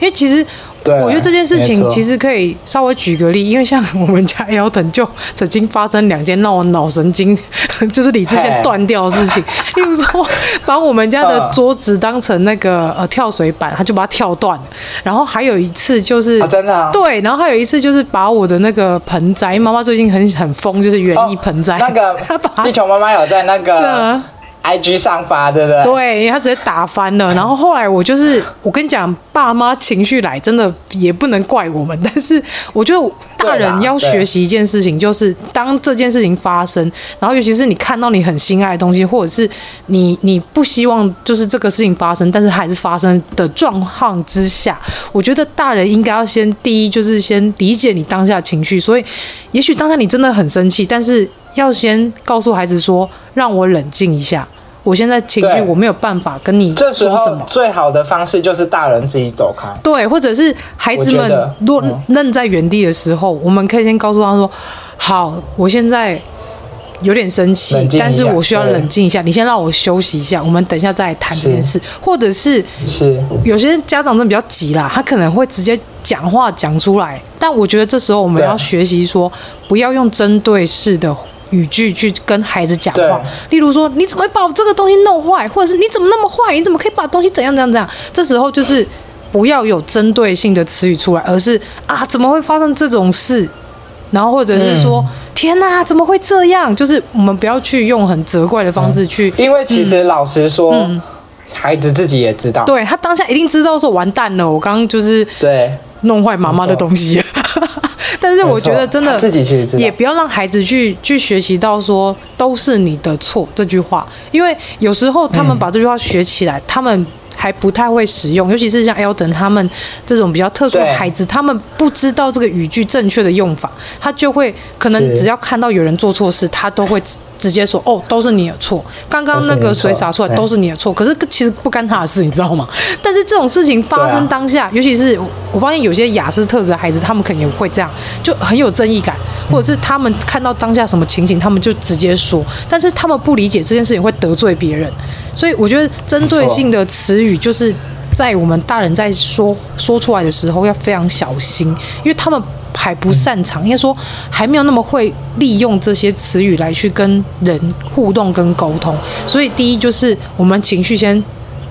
因为其实。对，我觉得这件事情其实可以稍微举个例，因为像我们家 Elton 就曾经发生两件让我脑神经 就是理智线断掉的事情，例如说把我们家的桌子当成那个呃跳水板，他就把它跳断了。然后还有一次就是、啊、真的、啊、对，然后还有一次就是把我的那个盆栽，妈妈最近很很疯，就是园艺盆栽，哦、那个 地球妈妈有在那个。IG 上发，对不对？对，他直接打翻了。然后后来我就是，我跟你讲，爸妈情绪来，真的也不能怪我们。但是我觉得大人要学习一件事情，就是当这件事情发生，然后尤其是你看到你很心爱的东西，或者是你你不希望就是这个事情发生，但是还是发生的状况之下，我觉得大人应该要先第一就是先理解你当下的情绪。所以，也许当下你真的很生气，但是。要先告诉孩子说：“让我冷静一下，我现在情绪我没有办法跟你说什么。”这时候最好的方式就是大人自己走开。对，或者是孩子们若愣在原地的时候，我们可以先告诉他说：“好，我现在有点生气，但是我需要冷静一下，你先让我休息一下，我们等一下再来谈这件事。”或者是是有些家长真的比较急啦，他可能会直接讲话讲出来。但我觉得这时候我们要学习说，不要用针对式的。语句去跟孩子讲话，例如说，你怎么会把我这个东西弄坏，或者是你怎么那么坏，你怎么可以把东西怎样？怎样怎样？这时候就是不要有针对性的词语出来，而是啊，怎么会发生这种事？然后或者是说，嗯、天哪，怎么会这样？就是我们不要去用很责怪的方式去，嗯、因为其实老实说、嗯，孩子自己也知道，对他当下一定知道说完蛋了，我刚刚就是对。弄坏妈妈的东西。但是我觉得真的，自己其实也不要让孩子去去学习到说都是你的错这句话，因为有时候他们把这句话学起来，他们还不太会使用，尤其是像 Elton 他们这种比较特殊的孩子，他们不知道这个语句正确的用法，他就会可能只要看到有人做错事，他都会。直接说哦，都是你的错。刚刚那个水洒出来都是你的错，可是其实不干他的事，你知道吗？但是这种事情发生当下，啊、尤其是我发现有些雅思特质的孩子，他们可能也会这样，就很有正义感，或者是他们看到当下什么情形，他们就直接说，但是他们不理解这件事情会得罪别人，所以我觉得针对性的词语就是在我们大人在说说出来的时候要非常小心，因为他们。还不擅长，应该说还没有那么会利用这些词语来去跟人互动跟沟通。所以第一就是我们情绪先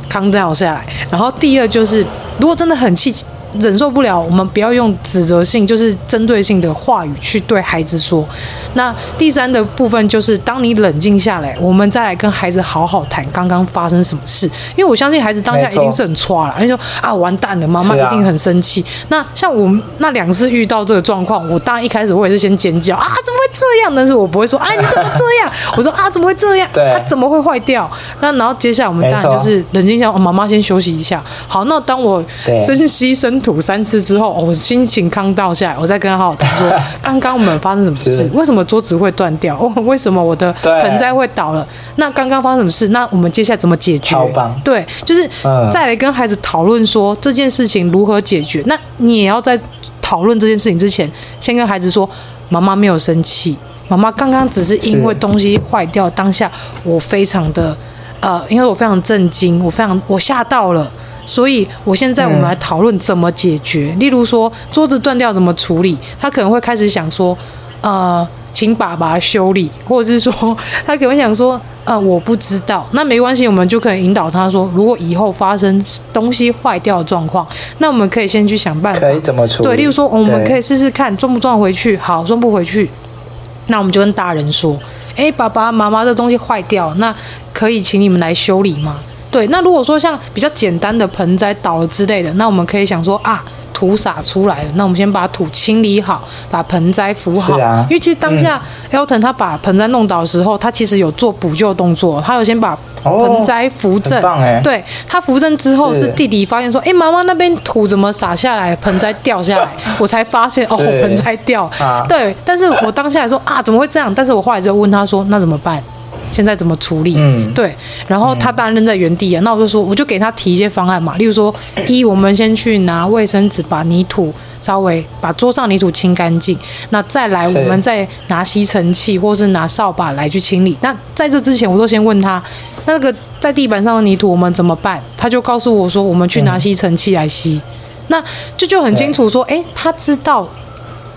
康掉下来，然后第二就是如果真的很气。忍受不了，我们不要用指责性，就是针对性的话语去对孩子说。那第三的部分就是，当你冷静下来，我们再来跟孩子好好谈刚刚发生什么事。因为我相信孩子当下一定是很挫了，他就说啊，完蛋了，妈妈一定很生气。那像我们那两次遇到这个状况，我当然一开始我也是先尖叫啊，怎么会这样？但是我不会说啊，你怎么这样？我说啊，怎么会这样？对，啊，怎么会坏掉？那然后接下来我们当然就是冷静一下，哦，妈妈先休息一下。好，那当我深吸深吐三次之后，我心情康倒下来，我再跟他好好谈说，刚刚我们发生什么事？为什么桌子会断掉？哦，为什么我的盆栽会倒了？那刚刚发生什么事？那我们接下来怎么解决？对，就是再来跟孩子讨论说这件事情如何解决。那你也要在讨论这件事情之前，先跟孩子说，妈妈没有生气，妈妈刚刚只是因为东西坏掉，当下我非常的呃，因为我非常震惊，我非常我吓到了，所以我现在我们来讨论怎么解决。例如说桌子断掉怎么处理，他可能会开始想说，呃。请爸爸修理，或者是说他可能想说，呃，我不知道，那没关系，我们就可以引导他说，如果以后发生东西坏掉的状况，那我们可以先去想办法，可以怎么处理？对，例如说，我们可以试试看装不装回去，好，装不回去，那我们就跟大人说，哎，爸爸妈妈这东西坏掉，那可以请你们来修理吗？对，那如果说像比较简单的盆栽倒了之类的，那我们可以想说啊。土撒出来了，那我们先把土清理好，把盆栽扶好。啊、因为其实当下 Elton 他把盆栽弄倒的时候，他其实有做补救动作，他有先把盆栽扶正。哦、对，他扶正之后，是弟弟发现说：“哎，妈妈那边土怎么洒下来，盆栽掉下来？” 我才发现哦，盆栽掉。啊、对，但是我当下说啊，怎么会这样？但是我后来就问他说：“那怎么办？”现在怎么处理？嗯，对，然后他当然扔在原地啊。嗯、那我就说，我就给他提一些方案嘛。例如说，一，我们先去拿卫生纸把泥土稍微把桌上泥土清干净。那再来，我们再拿吸尘器或是拿扫把来去清理。那在这之前，我都先问他，那个在地板上的泥土我们怎么办？他就告诉我说，我们去拿吸尘器来吸。嗯、那这就，就很清楚说，哎，他知道。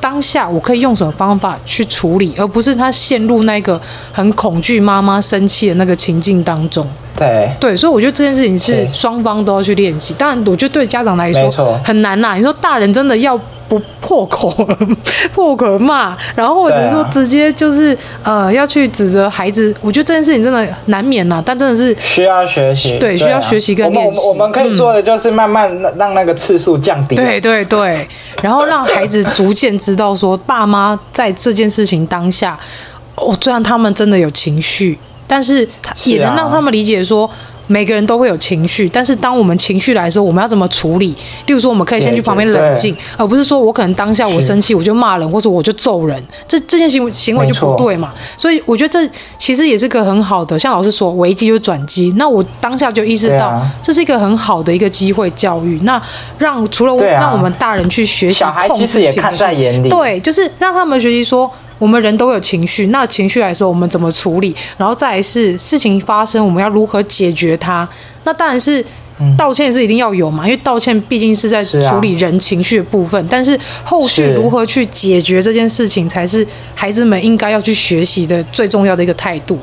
当下我可以用什么方法去处理，而不是他陷入那个很恐惧妈妈生气的那个情境当中。对对，所以我觉得这件事情是双方都要去练习。当然，我觉得对家长来说很难呐。你说大人真的要不破口 破口骂，然后或者说直接就是呃要去指责孩子，我觉得这件事情真的难免呐。但真的是需要学习，对，需要学习跟练习。我们可以做的就是慢慢让那个次数降低。对对对。然后让孩子逐渐知道说，爸妈在这件事情当下，哦，虽然他们真的有情绪，但是也能让他们理解说。每个人都会有情绪，但是当我们情绪来的时候，我们要怎么处理？例如说，我们可以先去旁边冷静，而不是说我可能当下我生气，我就骂人，或者我就揍人，这这件行为行为就不对嘛。所以我觉得这其实也是个很好的，像老师说，危机就是转机。那我当下就意识到，这是一个很好的一个机会教育。那让除了我，让我们大人去学习，小孩其实也看在眼里，对，就是让他们学习说。我们人都有情绪，那情绪来说，我们怎么处理？然后再来是事情发生，我们要如何解决它？那当然是道歉是一定要有嘛，因为道歉毕竟是在处理人情绪的部分。但是后续如何去解决这件事情，才是孩子们应该要去学习的最重要的一个态度。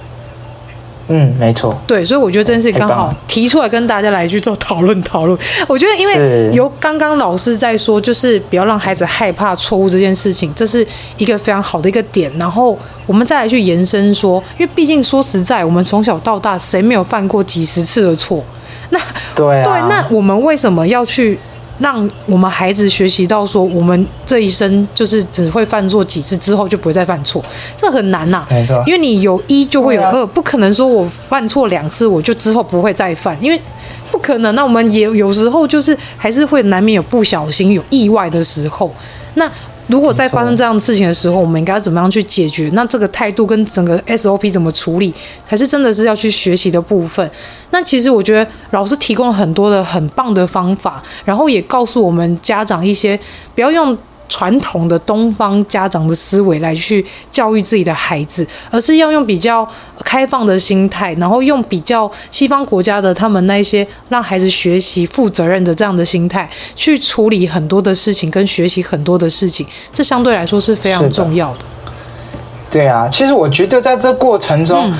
嗯，没错。对，所以我觉得这件事情刚好提出来跟大家来去做讨论讨论。我觉得，因为由刚刚老师在说，就是不要让孩子害怕错误这件事情，这是一个非常好的一个点。然后我们再来去延伸说，因为毕竟说实在，我们从小到大谁没有犯过几十次的错？那对啊，对，那我们为什么要去？让我们孩子学习到说，我们这一生就是只会犯错几次之后就不会再犯错，这很难呐。没错，因为你有一就会有二，不可能说我犯错两次我就之后不会再犯，因为不可能。那我们也有时候就是还是会难免有不小心有意外的时候，那。如果在发生这样的事情的时候，我们应该怎么样去解决？那这个态度跟整个 SOP 怎么处理，才是真的是要去学习的部分。那其实我觉得老师提供了很多的很棒的方法，然后也告诉我们家长一些不要用。传统的东方家长的思维来去教育自己的孩子，而是要用比较开放的心态，然后用比较西方国家的他们那些让孩子学习负责任的这样的心态去处理很多的事情，跟学习很多的事情，这相对来说是非常重要的。的对啊，其实我觉得在这过程中，嗯、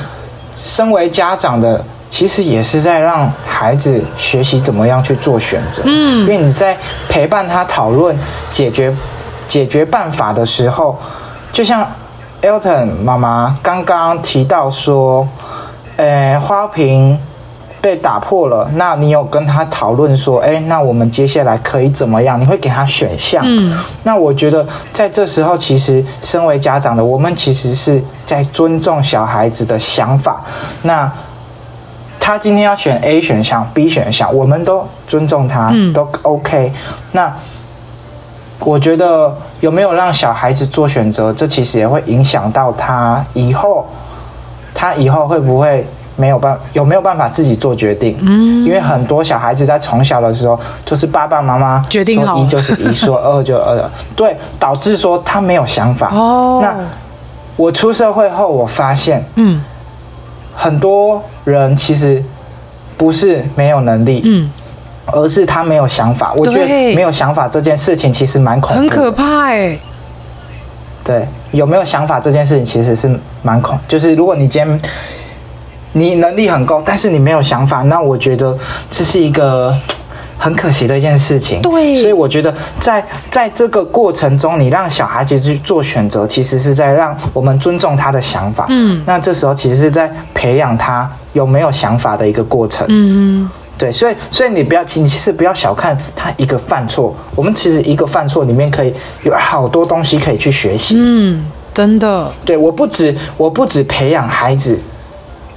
身为家长的，其实也是在让孩子学习怎么样去做选择。嗯，因为你在陪伴他讨论解决。解决办法的时候，就像 Elton 妈妈刚刚提到说，呃，花瓶被打破了，那你有跟他讨论说，哎，那我们接下来可以怎么样？你会给他选项。嗯，那我觉得在这时候，其实身为家长的我们，其实是在尊重小孩子的想法。那他今天要选 A 选项、B 选项，我们都尊重他，嗯、都 OK。那我觉得有没有让小孩子做选择，这其实也会影响到他以后，他以后会不会？没有办有没有办法自己做决定？嗯，因为很多小孩子在从小的时候，就是爸爸妈妈决定好，说一就是一，说二就二，对，导致说他没有想法。哦，那我出社会后，我发现，嗯，很多人其实不是没有能力，嗯，而是他没有想法。我觉得没有想法这件事情其实蛮恐怖，很可怕哎。对，有没有想法这件事情其实是蛮恐，就是如果你今天。你能力很高，但是你没有想法，那我觉得这是一个 很可惜的一件事情。对，所以我觉得在在这个过程中，你让小孩子去做选择，其实是在让我们尊重他的想法。嗯，那这时候其实是在培养他有没有想法的一个过程。嗯，对，所以所以你不要，其实不要小看他一个犯错，我们其实一个犯错里面可以有好多东西可以去学习。嗯，真的。对，我不止我不止培养孩子。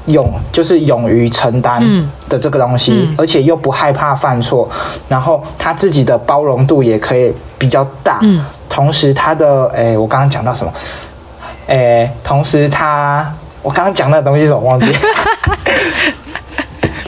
勇就是勇于承担的这个东西，嗯嗯、而且又不害怕犯错，然后他自己的包容度也可以比较大。嗯，同时他的诶，我刚刚讲到什么？诶，同时他我刚刚讲那个东西是什么？忘记。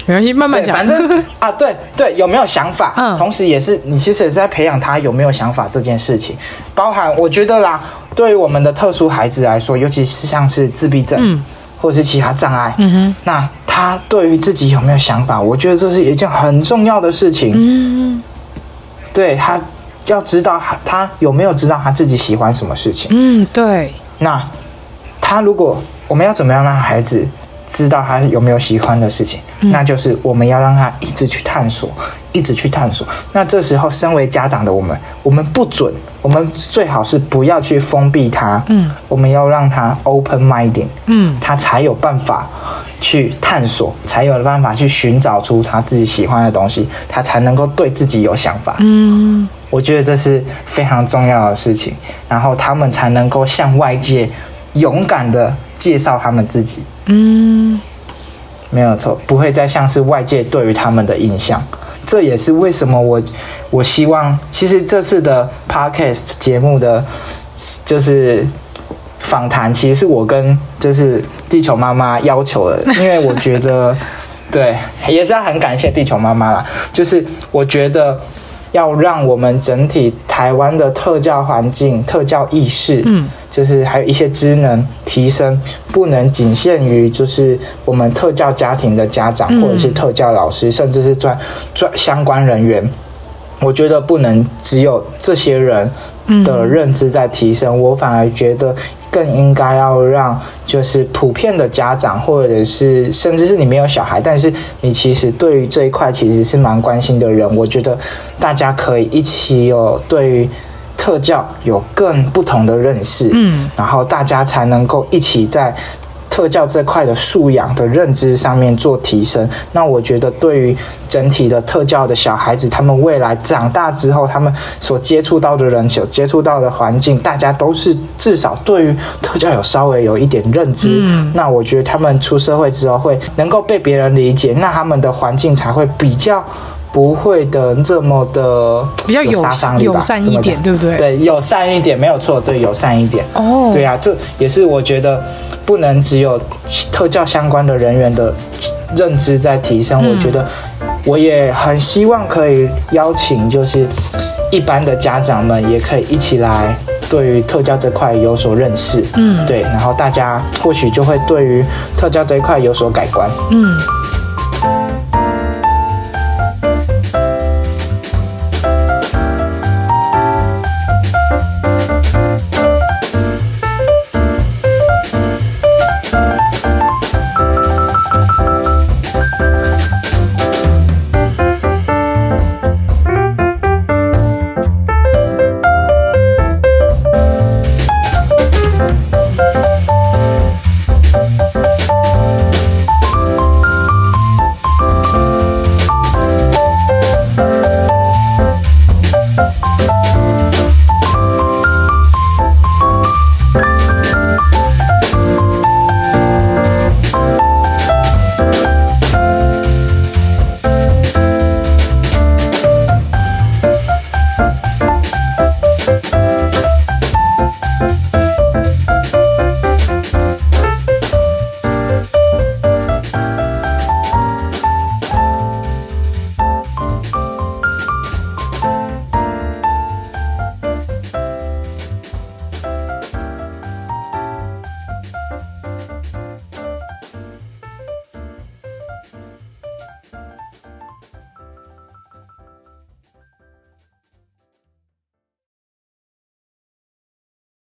没关系，慢慢讲。反正 啊，对对，有没有想法？嗯，同时也是你其实也是在培养他有没有想法这件事情，包含我觉得啦，对于我们的特殊孩子来说，尤其是像是自闭症。嗯或者是其他障碍，嗯哼，那他对于自己有没有想法？我觉得这是一件很重要的事情。嗯，对，他要知道他有没有知道他自己喜欢什么事情。嗯，对。那他如果我们要怎么样让孩子知道他有没有喜欢的事情？嗯，那就是我们要让他一直去探索。一直去探索。那这时候，身为家长的我们，我们不准，我们最好是不要去封闭他。嗯，我们要让他 open minded。嗯，他才有办法去探索，才有办法去寻找出他自己喜欢的东西，他才能够对自己有想法。嗯，我觉得这是非常重要的事情。然后他们才能够向外界勇敢的介绍他们自己。嗯，没有错，不会再像是外界对于他们的印象。这也是为什么我我希望，其实这次的 podcast 节目的就是访谈，其实是我跟就是地球妈妈要求的，因为我觉得 对，也是要很感谢地球妈妈啦，就是我觉得。要让我们整体台湾的特教环境、特教意识，嗯，就是还有一些职能提升，不能仅限于就是我们特教家庭的家长，或者是特教老师，甚至是专专相关人员。我觉得不能只有这些人的认知在提升，我反而觉得。更应该要让，就是普遍的家长，或者是甚至是你没有小孩，但是你其实对于这一块其实是蛮关心的人，我觉得大家可以一起有对于特教有更不同的认识，嗯，然后大家才能够一起在。特教这块的素养的认知上面做提升，那我觉得对于整体的特教的小孩子，他们未来长大之后，他们所接触到的人、所接触到的环境，大家都是至少对于特教有稍微有一点认知。嗯，那我觉得他们出社会之后会能够被别人理解，那他们的环境才会比较。不会的，这么的比较有杀伤力，友善一点，对不对？对，友善一点没有错，对，友善一点。哦，对啊，这也是我觉得不能只有特教相关的人员的认知在提升。嗯、我觉得我也很希望可以邀请，就是一般的家长们也可以一起来对于特教这块有所认识。嗯，对，然后大家或许就会对于特教这一块有所改观。嗯。